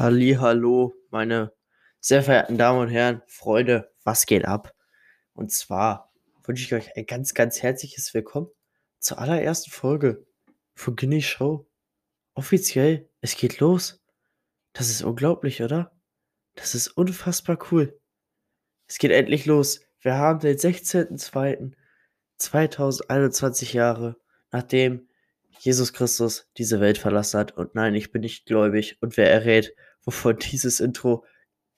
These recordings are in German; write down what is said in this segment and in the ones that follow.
Hallo, meine sehr verehrten Damen und Herren, Freunde, was geht ab? Und zwar wünsche ich euch ein ganz, ganz herzliches Willkommen zur allerersten Folge von Guinea Show. Offiziell, es geht los. Das ist unglaublich, oder? Das ist unfassbar cool. Es geht endlich los. Wir haben den 16.02.2021 Jahre, nachdem Jesus Christus diese Welt verlassen hat. Und nein, ich bin nicht gläubig. Und wer errät, wovon dieses Intro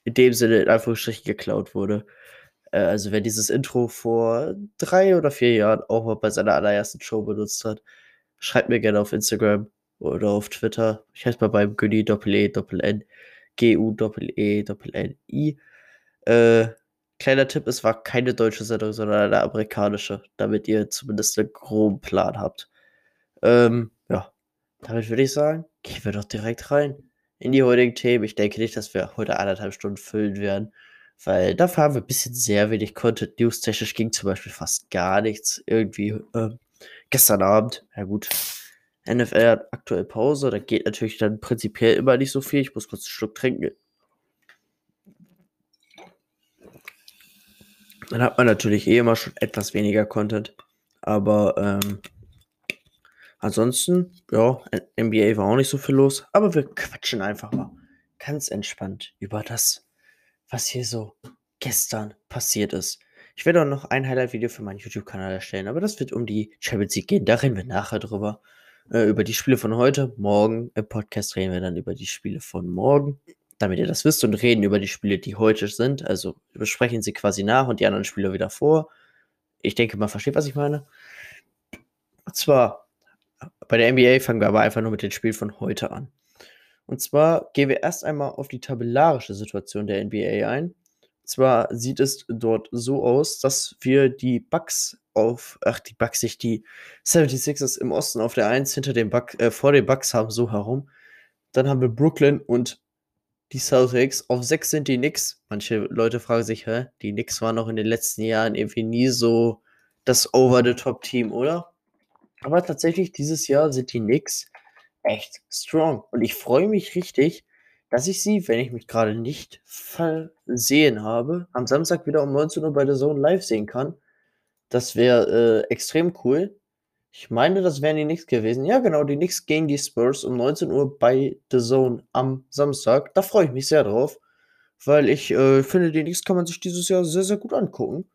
in dem Sinne in Anführungsstrichen geklaut wurde. Äh, also wer dieses Intro vor drei oder vier Jahren auch mal bei seiner allerersten Show benutzt hat, schreibt mir gerne auf Instagram oder auf Twitter. Ich heiße mal beim Günni Doppel E Doppel N G U Doppel E Doppel N I. Äh, kleiner Tipp, es war keine deutsche Sendung, sondern eine amerikanische, damit ihr zumindest einen groben Plan habt. Ähm, ja, damit würde ich sagen, gehen wir doch direkt rein in die heutigen Themen. Ich denke nicht, dass wir heute anderthalb Stunden füllen werden, weil dafür haben wir ein bisschen sehr wenig Content. News-technisch ging zum Beispiel fast gar nichts. Irgendwie äh, gestern Abend, ja gut, NFL hat aktuell Pause, da geht natürlich dann prinzipiell immer nicht so viel. Ich muss kurz einen Schluck trinken. Dann hat man natürlich eh immer schon etwas weniger Content. Aber ähm, Ansonsten, ja, NBA war auch nicht so viel los, aber wir quatschen einfach mal ganz entspannt über das, was hier so gestern passiert ist. Ich werde auch noch ein Highlight-Video für meinen YouTube-Kanal erstellen, aber das wird um die Champions League gehen. Da reden wir nachher drüber. Äh, über die Spiele von heute. Morgen im Podcast reden wir dann über die Spiele von morgen, damit ihr das wisst und reden über die Spiele, die heute sind. Also besprechen sie quasi nach und die anderen Spiele wieder vor. Ich denke, man versteht, was ich meine. Und zwar bei der NBA fangen wir aber einfach nur mit den Spielen von heute an. Und zwar gehen wir erst einmal auf die tabellarische Situation der NBA ein. Und zwar sieht es dort so aus, dass wir die Bucks auf, ach, die Bucks sich die 76ers im Osten auf der 1 hinter dem Buck, äh, vor den Bucks haben, so herum. Dann haben wir Brooklyn und die Celtics. Auf 6 sind die Knicks. Manche Leute fragen sich, hä, die Knicks waren noch in den letzten Jahren irgendwie nie so das Over-the-Top-Team, oder? Aber tatsächlich, dieses Jahr sind die Knicks echt strong. Und ich freue mich richtig, dass ich sie, wenn ich mich gerade nicht versehen habe, am Samstag wieder um 19 Uhr bei der Zone live sehen kann. Das wäre äh, extrem cool. Ich meine, das wären die Knicks gewesen. Ja, genau, die Knicks gegen die Spurs um 19 Uhr bei The Zone am Samstag. Da freue ich mich sehr drauf, weil ich äh, finde, die Knicks kann man sich dieses Jahr sehr, sehr gut angucken.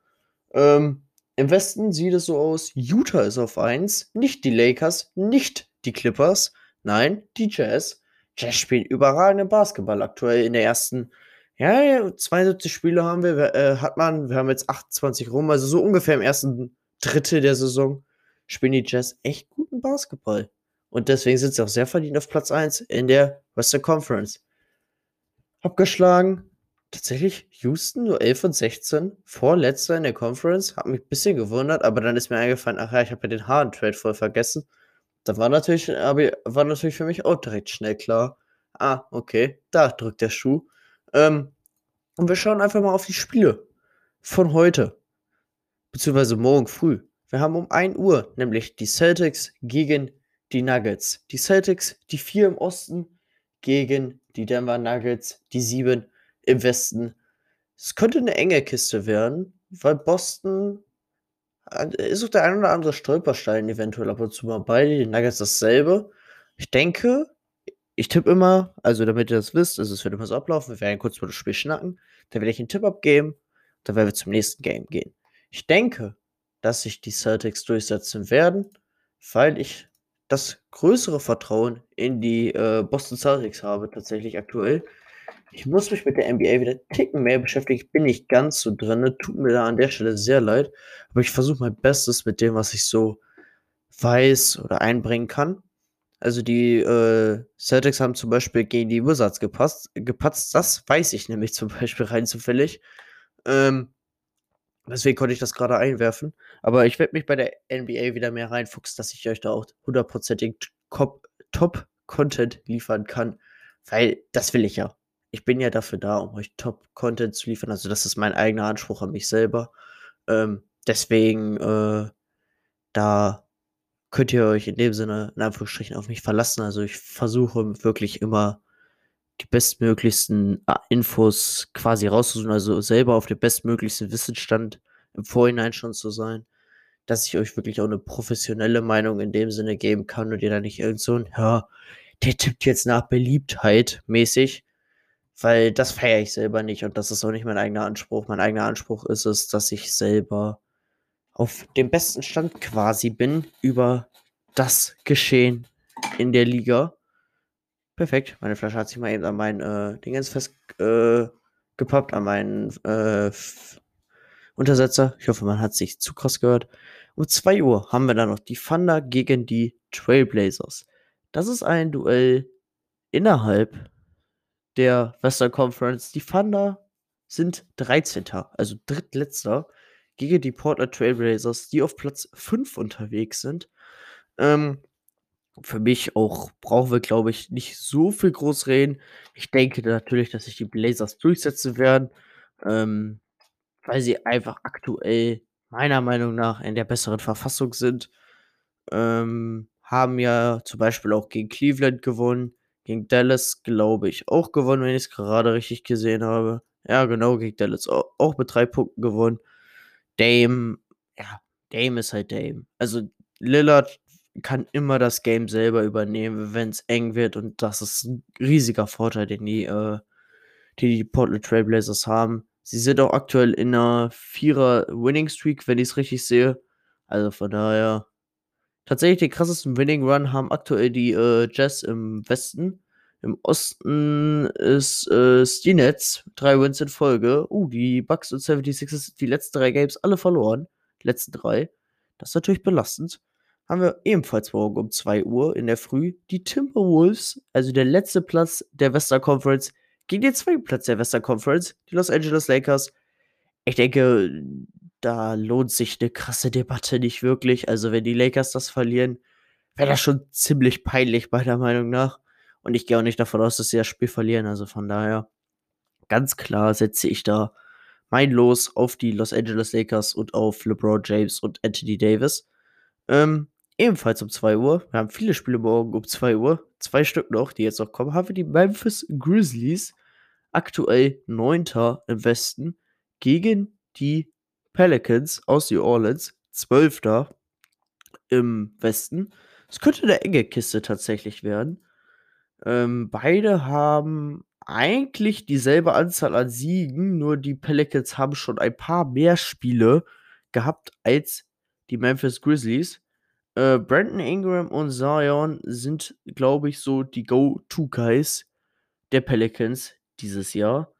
Ähm, im Westen sieht es so aus, Utah ist auf 1, nicht die Lakers, nicht die Clippers, nein, die Jazz. Jazz spielen überragenden Basketball aktuell in der ersten, ja, ja 72 Spiele haben wir, äh, hat man, wir haben jetzt 28 rum, also so ungefähr im ersten Drittel der Saison spielen die Jazz echt guten Basketball. Und deswegen sind sie auch sehr verdient auf Platz 1 in der Western Conference. Abgeschlagen Tatsächlich Houston nur 11 und 16, vorletzter in der Conference, hat mich ein bisschen gewundert, aber dann ist mir eingefallen, ach ja, ich habe ja den Harden-Trade voll vergessen. Da war natürlich, war natürlich für mich auch direkt schnell klar. Ah, okay, da drückt der Schuh. Ähm, und wir schauen einfach mal auf die Spiele von heute, beziehungsweise morgen früh. Wir haben um 1 Uhr nämlich die Celtics gegen die Nuggets. Die Celtics, die 4 im Osten, gegen die Denver Nuggets, die 7 im Westen. Es könnte eine enge Kiste werden, weil Boston ist auch der ein oder andere Stolperstein eventuell ab und zu mal bei. Die Nuggets dasselbe. Ich denke, ich tippe immer, also damit ihr das wisst, also es wird immer so ablaufen, wir werden kurz mal das Spiel schnacken, dann werde ich einen Tipp abgeben, dann werden wir zum nächsten Game gehen. Ich denke, dass sich die Celtics durchsetzen werden, weil ich das größere Vertrauen in die äh, Boston Celtics habe, tatsächlich aktuell. Ich muss mich mit der NBA wieder ticken mehr beschäftigen. Ich bin nicht ganz so drin. Tut mir da an der Stelle sehr leid. Aber ich versuche mein Bestes mit dem, was ich so weiß oder einbringen kann. Also die äh, Celtics haben zum Beispiel gegen die Wizards gepasst, gepatzt. Das weiß ich nämlich zum Beispiel rein zufällig. Ähm, deswegen konnte ich das gerade einwerfen. Aber ich werde mich bei der NBA wieder mehr reinfuchsen, dass ich euch da auch hundertprozentig Top-Content liefern kann. Weil das will ich ja ich bin ja dafür da, um euch Top-Content zu liefern. Also das ist mein eigener Anspruch an mich selber. Ähm, deswegen, äh, da könnt ihr euch in dem Sinne, in Anführungsstrichen, auf mich verlassen. Also ich versuche wirklich immer die bestmöglichsten äh, Infos quasi rauszusuchen, also selber auf dem bestmöglichsten Wissensstand im Vorhinein schon zu sein, dass ich euch wirklich auch eine professionelle Meinung in dem Sinne geben kann und ihr da nicht irgend so ein, ja, der tippt jetzt nach Beliebtheit mäßig, weil das feiere ich selber nicht und das ist auch nicht mein eigener Anspruch. Mein eigener Anspruch ist es, dass ich selber auf dem besten Stand quasi bin über das Geschehen in der Liga. Perfekt. Meine Flasche hat sich mal eben an meinen äh, Dingens festgepappt, äh, an meinen äh, Untersetzer. Ich hoffe, man hat sich zu krass gehört. Um 2 Uhr haben wir dann noch die Thunder gegen die Trailblazers. Das ist ein Duell innerhalb der Western Conference. Die Thunder sind 13. also drittletzter gegen die Portland Trailblazers, die auf Platz 5 unterwegs sind. Ähm, für mich auch brauchen wir, glaube ich, nicht so viel groß reden. Ich denke natürlich, dass sich die Blazers durchsetzen werden, ähm, weil sie einfach aktuell meiner Meinung nach in der besseren Verfassung sind. Ähm, haben ja zum Beispiel auch gegen Cleveland gewonnen, gegen Dallas, glaube ich, auch gewonnen, wenn ich es gerade richtig gesehen habe. Ja, genau, gegen Dallas auch, auch mit drei Punkten gewonnen. Dame, ja, Dame ist halt Dame. Also Lillard kann immer das Game selber übernehmen, wenn es eng wird. Und das ist ein riesiger Vorteil, den die, äh, die, die Portland Trailblazers haben. Sie sind auch aktuell in einer Vierer Winning Streak, wenn ich es richtig sehe. Also von daher. Tatsächlich den krassesten Winning Run haben aktuell die äh, Jazz im Westen. Im Osten ist äh, die Nets, drei Wins in Folge. Uh, die Bucks und 76ers, die letzten drei Games alle verloren. Die letzten drei. Das ist natürlich belastend haben wir ebenfalls morgen um 2 Uhr in der Früh die Timberwolves, also der letzte Platz der Western Conference, gegen den zweiten Platz der Western Conference, die Los Angeles Lakers. Ich denke, da lohnt sich eine krasse Debatte nicht wirklich. Also, wenn die Lakers das verlieren, wäre das schon ziemlich peinlich, meiner Meinung nach. Und ich gehe auch nicht davon aus, dass sie das Spiel verlieren. Also von daher, ganz klar setze ich da mein Los auf die Los Angeles Lakers und auf LeBron James und Anthony Davis. Ähm, Ebenfalls um 2 Uhr. Wir haben viele Spiele morgen um 2 Uhr. Zwei Stück noch, die jetzt noch kommen. Haben wir die Memphis Grizzlies. Aktuell 9. im Westen. Gegen die Pelicans aus New Orleans. 12. im Westen. Es könnte eine enge Kiste tatsächlich werden. Ähm, beide haben eigentlich dieselbe Anzahl an Siegen, nur die Pelicans haben schon ein paar mehr Spiele gehabt als die Memphis Grizzlies. Äh, Brandon Ingram und Zion sind, glaube ich, so die Go-To-Guys der Pelicans dieses Jahr.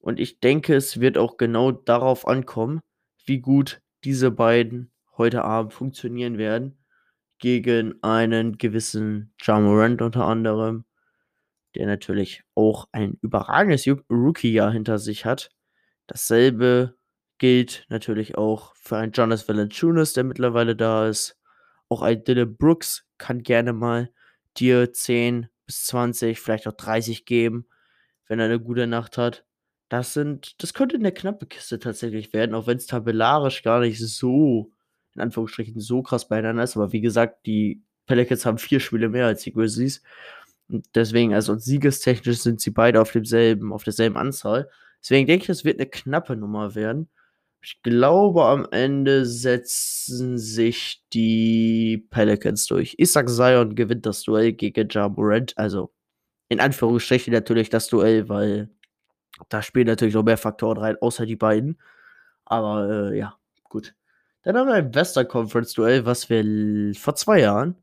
Und ich denke, es wird auch genau darauf ankommen, wie gut diese beiden heute Abend funktionieren werden. Gegen einen gewissen Jamorant unter anderem, der natürlich auch ein überragendes Rookie-Jahr hinter sich hat. Dasselbe gilt natürlich auch für einen Jonas Valanciunas, der mittlerweile da ist. Auch ein Dylan Brooks kann gerne mal dir 10 bis 20, vielleicht auch 30 geben, wenn er eine gute Nacht hat. Das sind, das könnte eine knappe Kiste tatsächlich werden, auch wenn es tabellarisch gar nicht so, in Anführungsstrichen, so krass beieinander ist. Aber wie gesagt, die Pelicans haben vier Spiele mehr als die Grizzlies. Und deswegen, also siegestechnisch sind sie beide auf demselben, auf derselben Anzahl. Deswegen denke ich, es wird eine knappe Nummer werden. Ich glaube, am Ende setzen sich die Pelicans durch. Sag, Zion gewinnt das Duell gegen Ja Morant. Also, in Anführungsstrichen natürlich das Duell, weil da spielen natürlich noch mehr Faktoren rein, außer die beiden. Aber äh, ja, gut. Dann haben wir ein Western Conference Duell, was wir vor zwei Jahren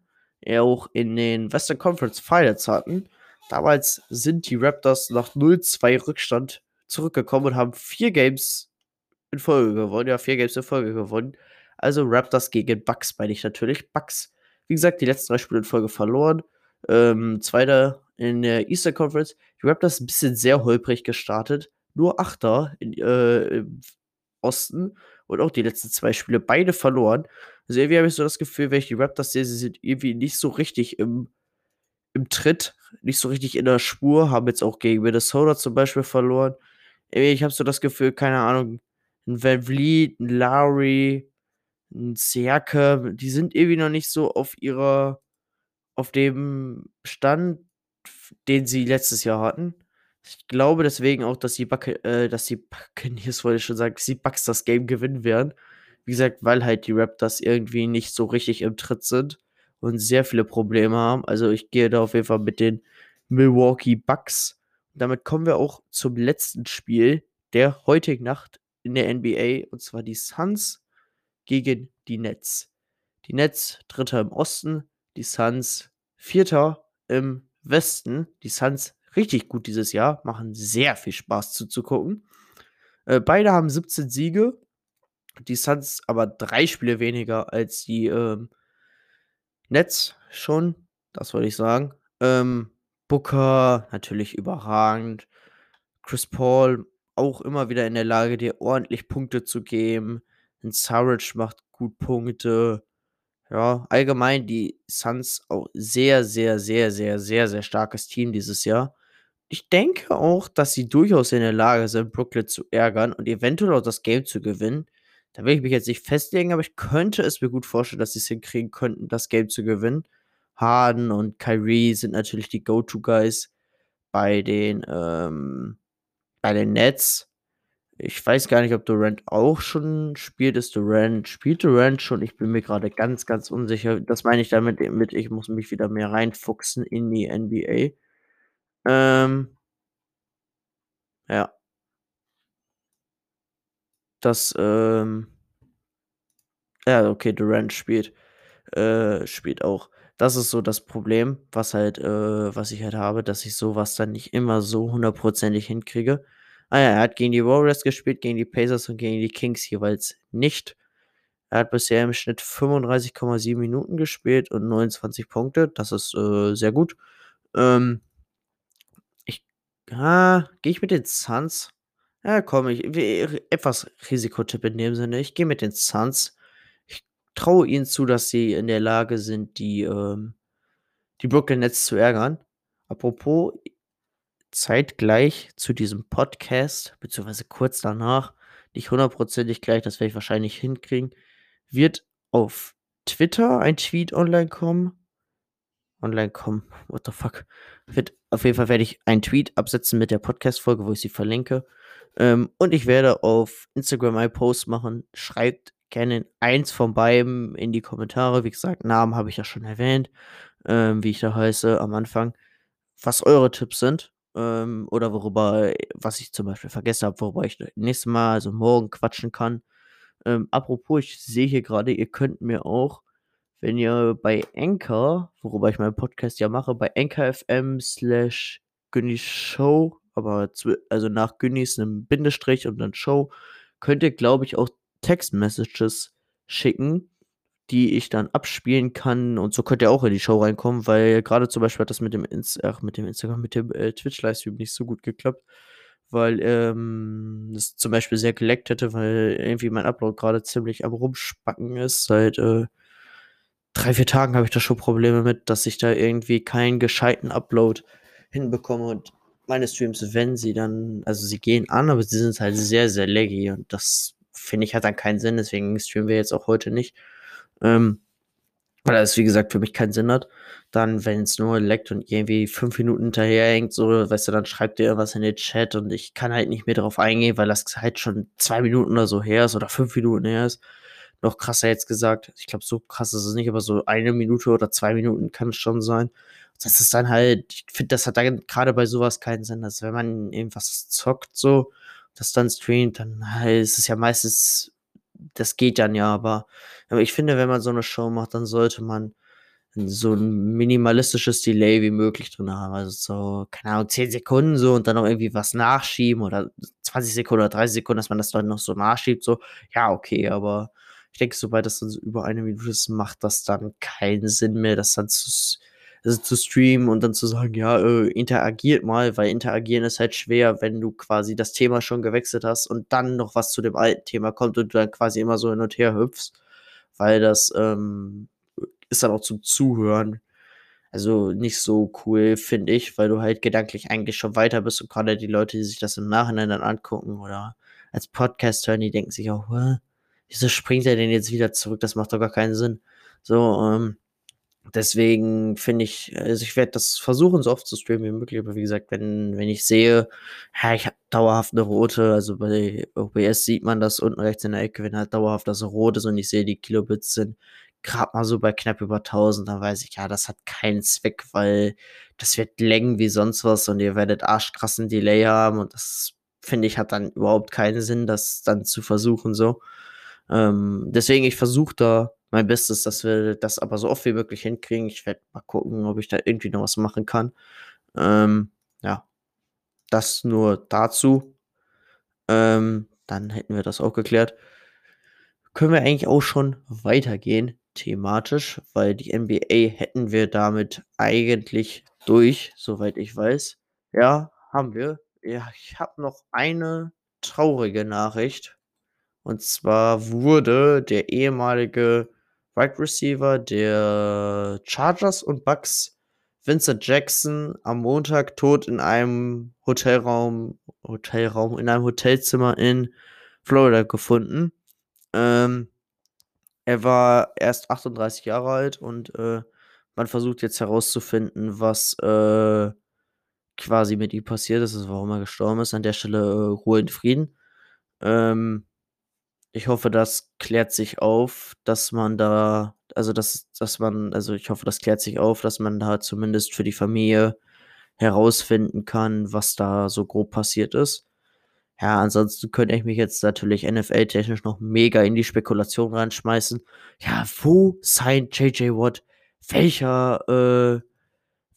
ja auch in den Western Conference Finals hatten. Damals sind die Raptors nach 0-2 Rückstand zurückgekommen und haben vier Games in Folge gewonnen. Ja, vier Games in Folge gewonnen. Also Raptors gegen Bucks, meine ich natürlich. Bucks, wie gesagt, die letzten drei Spiele in Folge verloren. Ähm, Zweiter in der Eastern Conference. Die Raptors ein bisschen sehr holprig gestartet. Nur Achter in, äh, im Osten. Und auch die letzten zwei Spiele beide verloren. Also irgendwie habe ich so das Gefühl, wenn ich die Raptors sehe, sie sind irgendwie nicht so richtig im, im Tritt, nicht so richtig in der Spur. Haben jetzt auch gegen Minnesota zum Beispiel verloren. Irgendwie, ich habe so das Gefühl, keine Ahnung, ein Van Vliet, ein Lowry, ein Siakam, die sind irgendwie noch nicht so auf ihrer, auf dem Stand, den sie letztes Jahr hatten. Ich glaube deswegen auch, dass die Bucca äh, dass die Buccaneers wollte ich schon sagen, dass die Bucks das Game gewinnen werden. Wie gesagt, weil halt die Raptors irgendwie nicht so richtig im Tritt sind und sehr viele Probleme haben. Also, ich gehe da auf jeden Fall mit den Milwaukee Bucks. Damit kommen wir auch zum letzten Spiel der heutigen Nacht in der NBA, und zwar die Suns gegen die Nets. Die Nets Dritter im Osten, die Suns Vierter im Westen. Die Suns richtig gut dieses Jahr, machen sehr viel Spaß zuzugucken. Äh, beide haben 17 Siege. Die Suns aber drei Spiele weniger als die ähm, Nets schon. Das wollte ich sagen. Ähm, Booker natürlich überragend. Chris Paul auch immer wieder in der Lage, dir ordentlich Punkte zu geben. Ein Surridge macht gut Punkte. Ja, allgemein die Suns auch sehr, sehr, sehr, sehr, sehr, sehr starkes Team dieses Jahr. Ich denke auch, dass sie durchaus in der Lage sind, Brooklyn zu ärgern und eventuell auch das Game zu gewinnen. Da will ich mich jetzt nicht festlegen, aber ich könnte es mir gut vorstellen, dass sie es hinkriegen könnten, das Game zu gewinnen. Harden und Kyrie sind natürlich die Go-To-Guys bei den, ähm, bei den Nets. Ich weiß gar nicht, ob Durant auch schon spielt. Ist Durant, spielt Durant schon? Ich bin mir gerade ganz, ganz unsicher. Das meine ich damit mit, ich muss mich wieder mehr reinfuchsen in die NBA. Ähm. Ja. Das, ähm ja, okay, Durant spielt äh, spielt auch. Das ist so das Problem, was halt äh, was ich halt habe, dass ich so was dann nicht immer so hundertprozentig hinkriege. Ah ja, er hat gegen die Warriors gespielt, gegen die Pacers und gegen die Kings jeweils nicht. Er hat bisher im Schnitt 35,7 Minuten gespielt und 29 Punkte. Das ist äh, sehr gut. Ähm, ich ah, gehe ich mit den Suns? Ja, komm, ich etwas Risikotipp in dem Sinne. Ich gehe mit den Suns. Ich traue ihnen zu, dass sie in der Lage sind, die, ähm die Brooklyn Nets zu ärgern. Apropos, zeitgleich zu diesem Podcast, beziehungsweise kurz danach, nicht hundertprozentig gleich, das werde ich wahrscheinlich hinkriegen, wird auf Twitter ein Tweet online kommen. Online kommen, what the fuck. Wird, auf jeden Fall werde ich einen Tweet absetzen mit der Podcast-Folge, wo ich sie verlinke. Ähm, und ich werde auf Instagram einen Post machen. Schreibt gerne eins von beiden in die Kommentare. Wie gesagt, Namen habe ich ja schon erwähnt, ähm, wie ich da heiße am Anfang. Was eure Tipps sind ähm, oder worüber, was ich zum Beispiel vergessen habe, worüber ich nächstes Mal, also morgen quatschen kann. Ähm, apropos, ich sehe hier gerade, ihr könnt mir auch, wenn ihr bei Anchor, worüber ich meinen Podcast ja mache, bei Anchor FM slash Günnis Show, aber also nach Günnis einem Bindestrich und dann Show, könnt ihr, glaube ich, auch Textmessages schicken, die ich dann abspielen kann und so könnt ihr auch in die Show reinkommen, weil gerade zum Beispiel hat das mit dem, Inst ach, mit dem Instagram, mit dem äh, Twitch-Livestream nicht so gut geklappt, weil ähm, zum Beispiel sehr geleckt hätte, weil irgendwie mein Upload gerade ziemlich am Rumspacken ist. Seit äh, drei, vier Tagen habe ich da schon Probleme mit, dass ich da irgendwie keinen gescheiten Upload hinbekomme und meine Streams, wenn sie dann, also sie gehen an, aber sie sind halt sehr, sehr laggy und das finde ich hat dann keinen Sinn, deswegen streamen wir jetzt auch heute nicht. Ähm, weil das, wie gesagt, für mich keinen Sinn hat. Dann, wenn es nur leckt und irgendwie fünf Minuten hinterherhängt, so, weißt du, dann schreibt ihr irgendwas in den Chat und ich kann halt nicht mehr darauf eingehen, weil das halt schon zwei Minuten oder so her ist oder fünf Minuten her ist. Noch krasser jetzt gesagt. Ich glaube, so krass ist es nicht, aber so eine Minute oder zwei Minuten kann es schon sein. Das ist dann halt, ich finde, das hat dann gerade bei sowas keinen Sinn. Also, wenn man irgendwas zockt, so, das dann streamt, dann halt, ist es ja meistens das geht dann ja, aber, aber ich finde, wenn man so eine Show macht, dann sollte man so ein minimalistisches Delay wie möglich drin haben. Also so, keine Ahnung, 10 Sekunden so und dann noch irgendwie was nachschieben oder 20 Sekunden oder 30 Sekunden, dass man das dann noch so nachschiebt, so, ja, okay, aber ich denke, sobald das dann so über eine Minute ist, macht das dann keinen Sinn mehr, das dann zu, also zu streamen und dann zu sagen, ja, äh, interagiert mal, weil interagieren ist halt schwer, wenn du quasi das Thema schon gewechselt hast und dann noch was zu dem alten Thema kommt und du dann quasi immer so hin und her hüpfst, weil das ähm, ist dann auch zum Zuhören. Also nicht so cool, finde ich, weil du halt gedanklich eigentlich schon weiter bist und gerade die Leute, die sich das im Nachhinein dann angucken oder als Podcast hören, die denken sich auch, wieso springt er denn jetzt wieder zurück? Das macht doch gar keinen Sinn. So, ähm, Deswegen finde ich also, ich werde das versuchen, so oft zu streamen wie möglich, aber wie gesagt, wenn wenn ich sehe, ja, ich habe dauerhaft 'ne rote also, bei OBS sieht man das unten rechts in der Ecke, wenn halt dauerhaft das rot ist und ich sehe, die Kilobits sind grad mal so bei knapp über 1000, dann weiß ich, ja, das hat keinen Zweck, weil das wird laggen wie sonst was und ihr werdet arschkrassen Delay haben und das, finde ich, hat dann überhaupt keinen Sinn, das dann zu versuchen so. Ähm, deswegen, ich versuche da mein Bestes, dass wir das aber so oft wie möglich hinkriegen. Ich werde mal gucken, ob ich da irgendwie noch was machen kann. Ähm, ja. Das nur dazu. Ähm, dann hätten wir das auch geklärt. Können wir eigentlich auch schon weitergehen thematisch, weil die NBA hätten wir damit eigentlich durch, soweit ich weiß. Ja, haben wir. Ja, ich habe noch eine traurige Nachricht. Und zwar wurde der ehemalige Wide Receiver der Chargers und Bucks, Vincent Jackson, am Montag tot in einem Hotelraum Hotelraum in einem Hotelzimmer in Florida gefunden. Ähm, er war erst 38 Jahre alt und, äh, man versucht jetzt herauszufinden, was, äh, quasi mit ihm passiert ist, also warum er gestorben ist. An der Stelle, äh, Ruhe in Frieden. Ähm, ich hoffe, das klärt sich auf, dass man da also, dass dass man also, ich hoffe, das klärt sich auf, dass man da zumindest für die Familie herausfinden kann, was da so grob passiert ist. Ja, ansonsten könnte ich mich jetzt natürlich NFL-technisch noch mega in die Spekulation reinschmeißen. Ja, wo signed JJ Watt? Welcher, äh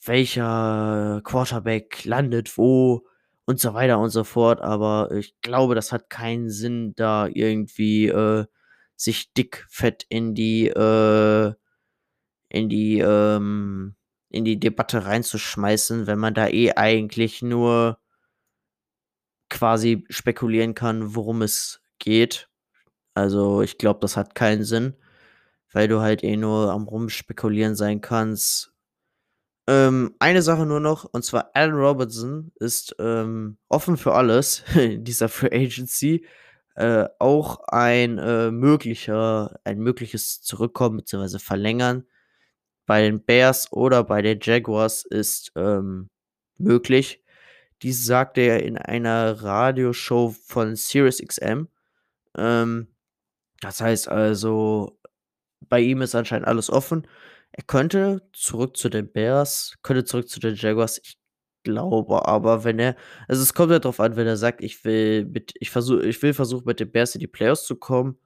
welcher Quarterback landet wo und so weiter und so fort. Aber ich glaube, das hat keinen Sinn, da irgendwie, äh, sich dick fett in die, äh in die, ähm in die Debatte reinzuschmeißen, wenn man da eh eigentlich nur quasi spekulieren kann, worum es geht. Also, ich glaube, das hat keinen Sinn, weil du halt eh nur am Rumspekulieren sein kannst. Ähm, eine Sache nur noch, und zwar Allen Robinson ist, ähm, offen für alles in dieser Free Agency. Äh, auch ein, äh, möglicher ein mögliches Zurückkommen beziehungsweise Verlängern bei den Bears oder bei den Jaguars ist, ähm, möglich. Dies sagte er in einer Radioshow von SiriusXM. Ähm, das heißt also, bei ihm ist anscheinend alles offen. Er könnte zurück zu den Bears, könnte zurück zu den Jaguars. Ich glaube aber, wenn er also, es kommt halt drauf an, wenn er sagt: „Ich will mit ich versuche ich will versuchen, mit den Bears in die Playoffs zu kommen.“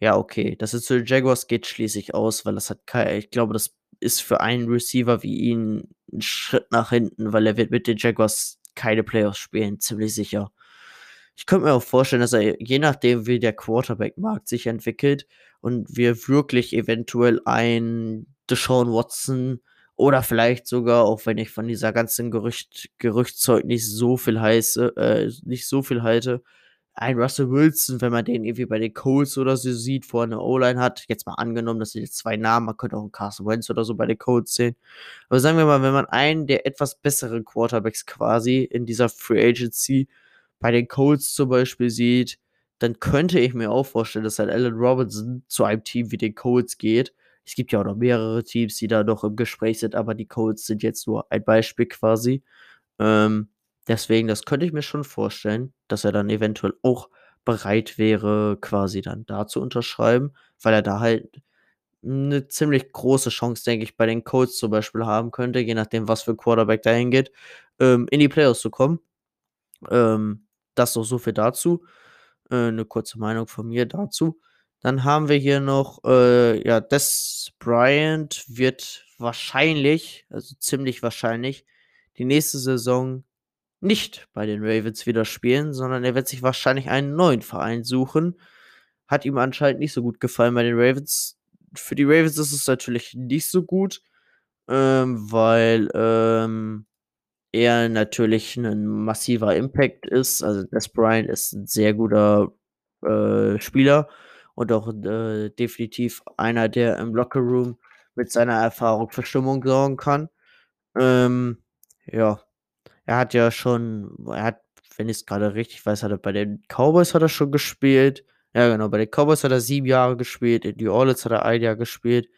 Ja, okay. Dass er zu den Jaguars geht, schließe ich aus, weil das hat kei ich glaube, das ist für einen Receiver wie ihn 'n Schritt nach hinten, weil er wird mit den Jaguars keine Playoffs spielen, ziemlich sicher. Ich könnte mir auch vorstellen, dass er je nachdem, wie der Quarterback-Markt sich entwickelt und wir wirklich eventuell einen Deshaun Watson oder vielleicht sogar, auch wenn ich von dieser ganzen Gerücht Gerüchtzeug nicht so viel heiße äh, nicht so viel halte, ein Russell Wilson, wenn man den irgendwie bei den Colts oder so sieht, wo er 'ne O-Line hat. Jetzt mal angenommen, das sind jetzt 2 Namen, man könnte auch 'n Carson Wentz oder so bei den Colts sehen. Aber sagen wir mal, wenn man einen der etwas besseren Quarterbacks quasi in dieser Free Agency bei den Colts zum Beispiel sieht, dann könnte ich mir auch vorstellen, dass halt Allen Robinson zu einem Team wie den Colts geht. Es gibt ja auch noch mehrere Teams, die da noch im Gespräch sind, aber die Colts sind jetzt nur ein Beispiel quasi. Ähm, deswegen, das könnte ich mir schon vorstellen, dass er dann eventuell auch bereit wäre, quasi dann da zu unterschreiben, weil er da halt 'ne ziemlich große Chance, denke ich, bei den Colts zum Beispiel haben könnte, je nachdem, was für Quarterback da hingeht, ähm, in die Playoffs zu kommen. Ähm, das noch so viel dazu. Äh, 'ne kurze Meinung von mir dazu. Dann haben wir hier noch, äh, ja, Dez Bryant wird wahrscheinlich, also, ziemlich wahrscheinlich, die nächste Saison nicht bei den Ravens wieder spielen, sondern er wird sich wahrscheinlich einen neuen Verein suchen. Hat ihm anscheinend nicht so gut gefallen bei den Ravens. Für die Ravens ist es natürlich nicht so gut, ähm, weil, ähm, er natürlich 'nen massiver Impact ist. Also, Dez Bryant ist 'n sehr guter, äh, Spieler und auch, äh, definitiv einer, der im Lockerroom mit seiner Erfahrung für Stimmung sorgen kann. Ähm, ja, er hat ja schon er hat, wenn ich's grade richtig weiß, hat er bei den Cowboys hat er schon gespielt. Ja, genau, bei den Cowboys hat er 7 Jahre gespielt, in New Orleans hat er 1 Jahr gespielt.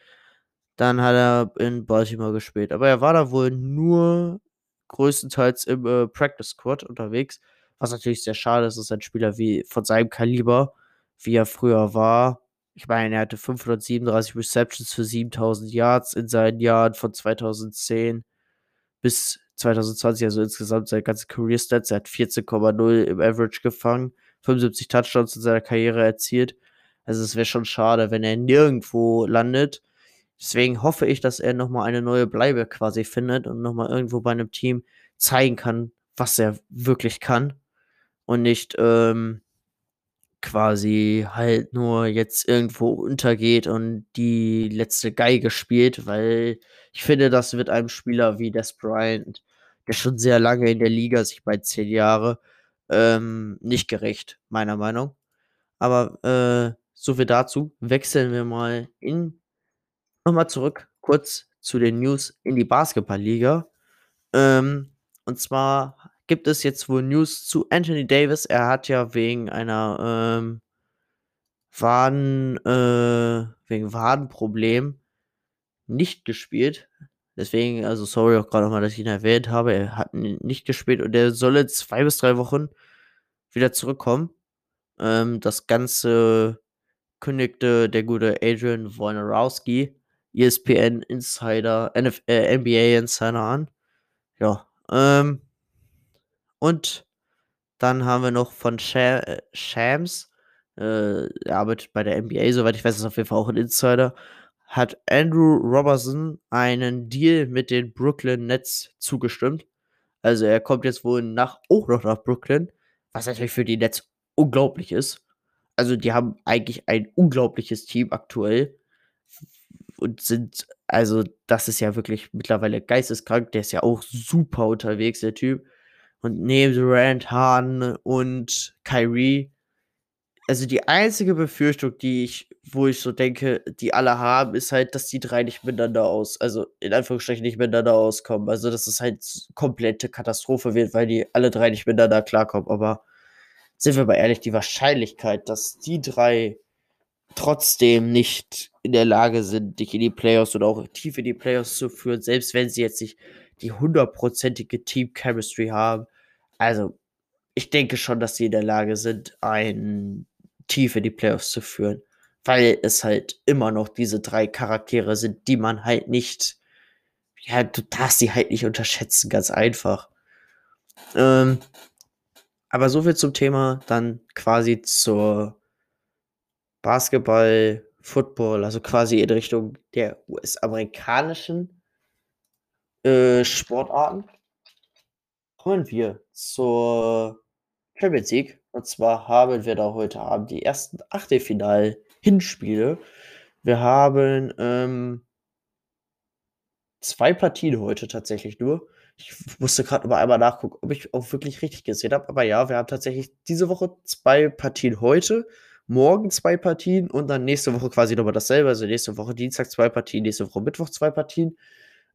Dann hat er in Baltimore gespielt. Aber er war da wohl nur größtenteils im äh, Practice Squad unterwegs. Was natürlich sehr schade ist, ist ein Spieler wie von seinem Kaliber, wie er früher war. Ich meine, er hatte 537 Receptions für 7000 Yards in seinen Jahren von 2010 bis 2020, also insgesamt seine ganze Career Stats. Er hat 14,0 im Average gefangen, 75 Touchdowns in seiner Karriere erzielt. Also es wäre schon schade, wenn er nirgendwo landet. Deswegen hoffe ich, dass er nochmal eine neue Bleibe quasi findet und nochmal irgendwo bei einem Team zeigen kann, was er wirklich kann. Und nicht ähm, quasi halt nur jetzt irgendwo untergeht und die letzte Geige spielt, weil ich finde, das wird einem Spieler wie Des Bryant, der schon sehr lange in der Liga, sich bei zehn Jahre, ähm, nicht gerecht, meiner Meinung. Aber äh, so viel dazu. Wechseln wir mal in nochmal zurück, kurz zu den News in die Basketballliga. Ähm, und zwar gibt es jetzt wohl News zu Anthony Davis. Er hat ja wegen einer ähm, Waden, äh, wegen Wadenproblem nicht gespielt. Deswegen, also sorry auch gerade nochmal, dass ich ihn erwähnt habe. Er hat nicht gespielt und er soll in zwei bis drei Wochen wieder zurückkommen. Ähm, das Ganze kündigte der gute Adrian Wojnarowski, ESPN Insider, NF äh, NBA Insider an. Ja, ähm, und dann haben wir noch von Sh Shams, äh, er arbeitet bei der NBA, soweit ich weiß, ist auf jeden Fall auch ein Insider, hat Andrew Robertson einen Deal mit den Brooklyn Nets zugestimmt. Also er kommt jetzt wohl nach, auch noch nach Brooklyn, was natürlich für die Nets unglaublich ist also die haben eigentlich ein unglaubliches Team aktuell und sind, also das ist ja wirklich mittlerweile geisteskrank, der ist ja auch super unterwegs, der Typ. Und neben Durant, Hahn und Kyrie, also die einzige Befürchtung, die ich, wo ich so denke, die alle haben, ist halt, dass die drei nicht miteinander aus, also in Anführungsstrichen nicht miteinander auskommen. Also dass es halt komplette Katastrophe wird, weil die alle drei nicht miteinander klarkommen. Aber sind wir mal ehrlich, die Wahrscheinlichkeit, dass die drei trotzdem nicht in der Lage sind, dich in die Playoffs oder auch tief in die Playoffs zu führen, selbst wenn sie jetzt nicht die hundertprozentige Team Chemistry haben. Also, ich denke schon, dass sie in der Lage sind, ein tief in die Playoffs zu führen, weil es halt immer noch diese drei Charaktere sind, die man halt nicht, ja, du darfst sie halt nicht unterschätzen, ganz einfach. Ähm, aber so viel zum Thema, dann quasi zur Basketball, Football, also quasi in Richtung der US-amerikanischen äh, Sportarten. Kommen wir zur Champions League. Und zwar haben wir da heute Abend die ersten Achtelfinal-Hinspiele. Wir haben ähm, zwei Partien heute tatsächlich nur. Ich musste gerade aber einmal nachgucken, ob ich auch wirklich richtig gesehen habe. Aber ja, wir haben tatsächlich diese Woche zwei Partien heute, morgen zwei Partien und dann nächste Woche quasi nochmal dasselbe. Also nächste Woche Dienstag zwei Partien, nächste Woche Mittwoch zwei Partien.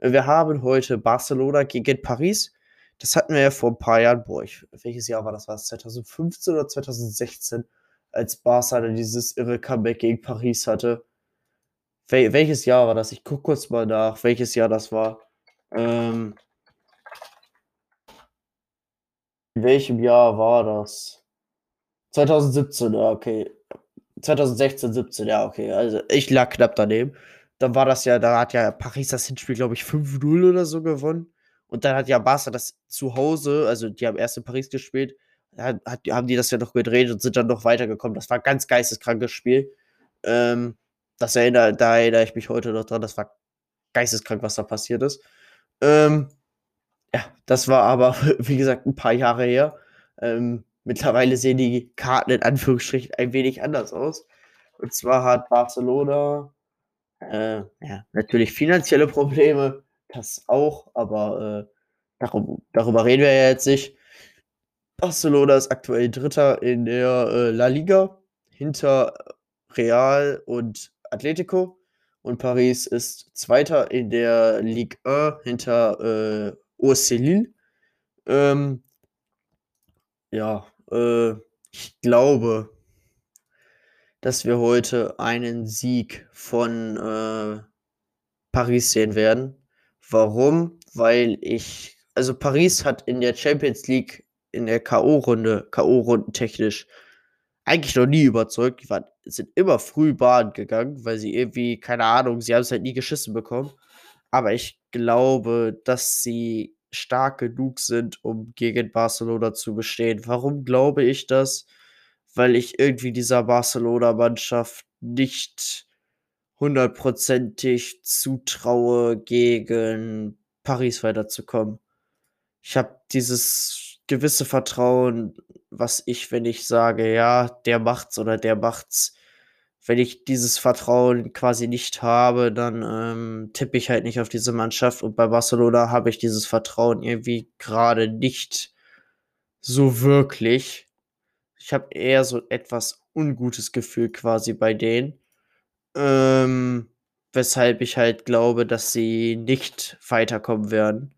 Wir haben heute Barcelona gegen Paris. Das hatten wir ja vor ein paar Jahren. Boah, ich, welches Jahr war das? War es 2015 oder 2016? Als Barca dann dieses irre Comeback gegen Paris hatte. Wel welches Jahr war das? Ich gucke kurz mal nach, welches Jahr das war. Ähm, in welchem Jahr war das? 2017, ja, okay. 2016, 17, ja, okay. Also ich lag knapp daneben. Dann war das ja, da hat ja Paris das Hinspiel, glaube ich, 5-0 oder so gewonnen. Und dann hat ja Barca das zu Hause, also die haben erst in Paris gespielt, hat, haben die das ja noch gedreht und sind dann noch weitergekommen. Das war ein ganz geisteskrankes Spiel. Ähm, das erinnere, da erinnere ich mich heute noch dran. Das war geisteskrank, was da passiert ist. Ähm, ja, das war aber, wie gesagt, ein paar Jahre her. Ähm, mittlerweile sehen die Karten in Anführungsstrichen ein wenig anders aus. Und zwar hat Barcelona äh, ja, natürlich finanzielle Probleme, das auch, aber äh, darum, darüber reden wir ja jetzt nicht. Barcelona ist aktuell Dritter in der äh, La Liga hinter Real und Atletico und Paris ist Zweiter in der Ligue 1 hinter äh, Urselil. Ähm, ja, äh, ich glaube, dass wir heute einen Sieg von äh, Paris sehen werden. Warum? Weil ich, also Paris hat in der Champions League in der K.O.-Runde, K.O.-Runden technisch, eigentlich noch nie überzeugt. Die waren, sind immer früh Bahn gegangen, weil sie irgendwie, keine Ahnung, sie haben es halt nie geschissen bekommen. Aber ich glaube, dass sie stark genug sind, um gegen Barcelona zu bestehen. Warum glaube ich das? Weil ich irgendwie dieser Barcelona-Mannschaft nicht hundertprozentig zutraue, gegen Paris weiterzukommen. Ich habe dieses gewisse Vertrauen, was ich, wenn ich sage, ja, der macht's oder der macht's, wenn ich dieses Vertrauen quasi nicht habe, dann ähm, tippe ich halt nicht auf diese Mannschaft. Und bei Barcelona habe ich dieses Vertrauen irgendwie gerade nicht so wirklich. Ich habe eher so etwas ungutes Gefühl quasi bei denen. Ähm, weshalb ich halt glaube, dass sie nicht weiterkommen werden.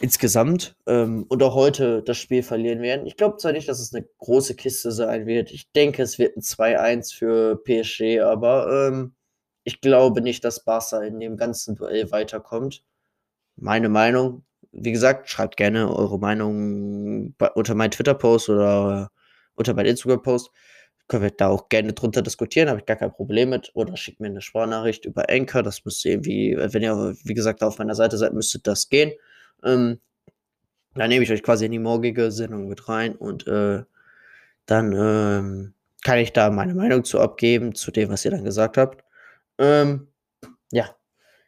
Insgesamt. Ähm, und auch heute das Spiel verlieren werden. Ich glaube zwar nicht, dass es eine große Kiste sein wird. Ich denke, es wird ein 2-1 für PSG, aber ähm, ich glaube nicht, dass Barca in dem ganzen Duell weiterkommt. Meine Meinung. Wie gesagt, schreibt gerne eure Meinung unter meinen Twitter-Post oder unter meinen Instagram-Post können wir da auch gerne drunter diskutieren, habe ich gar kein Problem mit. Oder schickt mir eine Sprachnachricht über Anchor. Das müsste irgendwie, wenn ihr, wie gesagt, auf meiner Seite seid, müsste das gehen. Ähm, dann nehme ich euch quasi in die morgige Sendung mit rein und äh, dann ähm, kann ich da meine Meinung zu abgeben, zu dem, was ihr dann gesagt habt. Ähm, ja.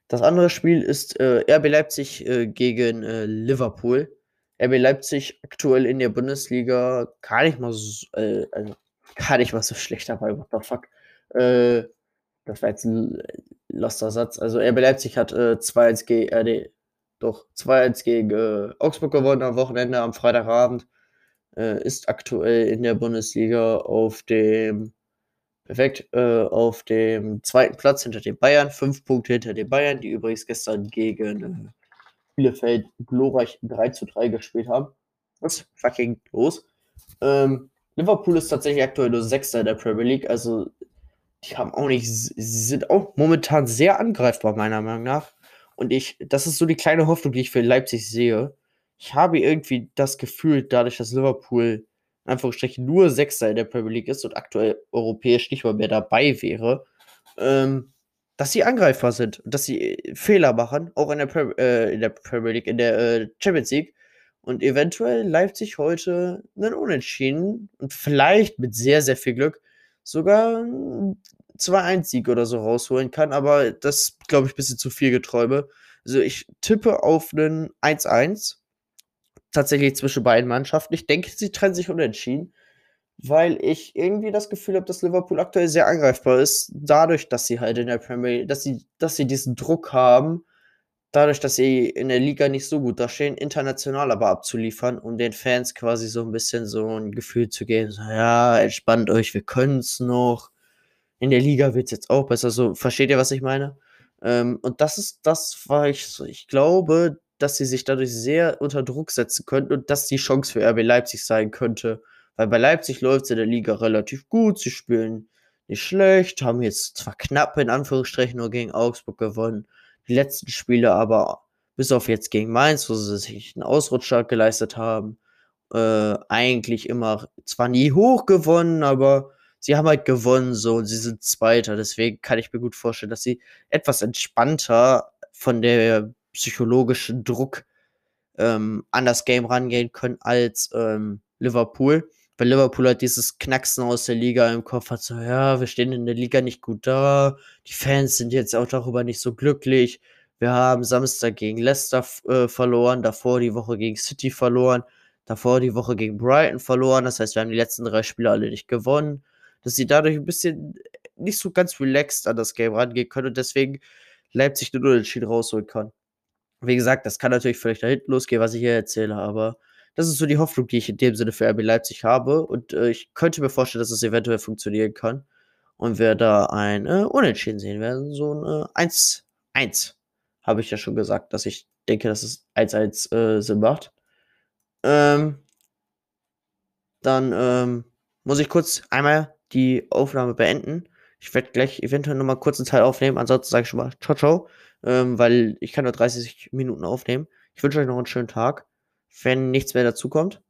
Das andere Spiel ist äh, RB Leipzig äh, gegen äh, Liverpool. RB Leipzig aktuell in der Bundesliga gar nicht mal so, äh, also gar nicht mal so schlecht dabei, what the fuck. Äh, das war jetzt ein loster Satz. Also RB Leipzig hat äh, 2-1 gegen, äh, doch 2-1 gegen äh, Augsburg gewonnen am Wochenende, am Freitagabend. Äh, ist aktuell in der Bundesliga auf dem perfekt äh, auf dem zweiten Platz hinter den Bayern, fünf Punkte hinter den Bayern, die übrigens gestern gegen äh, Bielefeld glorreich 3 zu 3 gespielt haben. Was fucking los? Ähm, Liverpool ist tatsächlich aktuell nur Sechster in der Premier League, also die haben auch nicht, sie sind auch momentan sehr angreifbar, meiner Meinung nach. Und ich, das ist so die kleine Hoffnung, die ich für Leipzig sehe. Ich habe irgendwie das Gefühl, dadurch, dass Liverpool in Anführungsstrichen nur Sechster in der Premier League ist und aktuell europäisch nicht mal mehr dabei wäre, ähm, dass sie angreifbar sind, dass sie Fehler machen, auch in der, Pre äh, in der Premier League, in der äh, Champions League und eventuell Leipzig heute einen Unentschieden und vielleicht mit sehr, sehr viel Glück sogar 2-1-Sieg oder so rausholen kann, aber das glaube ich ein bisschen zu viel Geträume. Also ich tippe auf einen 1-1 tatsächlich zwischen beiden Mannschaften. Ich denke, sie trennen sich unentschieden, weil ich irgendwie das Gefühl habe, dass Liverpool aktuell sehr angreifbar ist, dadurch, dass sie halt in der Premier League, dass sie, dass sie diesen Druck haben, dadurch, dass sie in der Liga nicht so gut dastehen, international aber abzuliefern, um den Fans quasi so ein bisschen so ein Gefühl zu geben, so, ja, entspannt euch, wir können es noch. In der Liga wird es jetzt auch besser. So, versteht ihr, was ich meine? Ähm, und das ist das, was ich ich glaube, dass sie sich dadurch sehr unter Druck setzen könnten und dass die Chance für RB Leipzig sein könnte. Weil bei Leipzig läuft es in der Liga relativ gut, sie spielen nicht schlecht, haben jetzt zwar knapp in Anführungsstrichen nur gegen Augsburg gewonnen, die letzten Spiele aber bis auf jetzt gegen Mainz, wo sie sich einen Ausrutscher geleistet haben, äh, eigentlich immer zwar nie hoch gewonnen, aber sie haben halt gewonnen so und sie sind Zweiter. Deswegen kann ich mir gut vorstellen, dass sie etwas entspannter von der psychologischen Druck ähm, an das Game rangehen können als ähm, Liverpool. Weil Liverpool hat dieses Knacksen aus der Liga im Kopf hat, so, ja, wir stehen in der Liga nicht gut da, die Fans sind jetzt auch darüber nicht so glücklich. Wir haben Samstag gegen Leicester äh, verloren, davor die Woche gegen City verloren, davor die Woche gegen Brighton verloren. Das heißt, wir haben die letzten drei Spiele alle nicht gewonnen. Dass sie dadurch ein bisschen nicht so ganz relaxed an das Game rangehen können und deswegen Leipzig nur Unentschieden rausholen kann. Wie gesagt, das kann natürlich vielleicht da hinten losgehen, was ich hier erzähle, aber das ist so die Hoffnung, die ich in dem Sinne für RB Leipzig habe. Und äh, ich könnte mir vorstellen, dass es eventuell funktionieren kann. Und wir da ein äh, Unentschieden sehen werden. So ein äh, 1-1. Habe ich ja schon gesagt, dass ich denke, dass es 1-1 äh, Sinn macht. Ähm, dann ähm, muss ich kurz einmal die Aufnahme beenden. Ich werde gleich eventuell noch mal kurz einen Teil aufnehmen. Ansonsten sage ich schon mal ciao, ciao, ähm, weil ich kann nur 30 Minuten aufnehmen. Ich wünsche euch noch einen schönen Tag. Wenn nichts mehr dazukommt,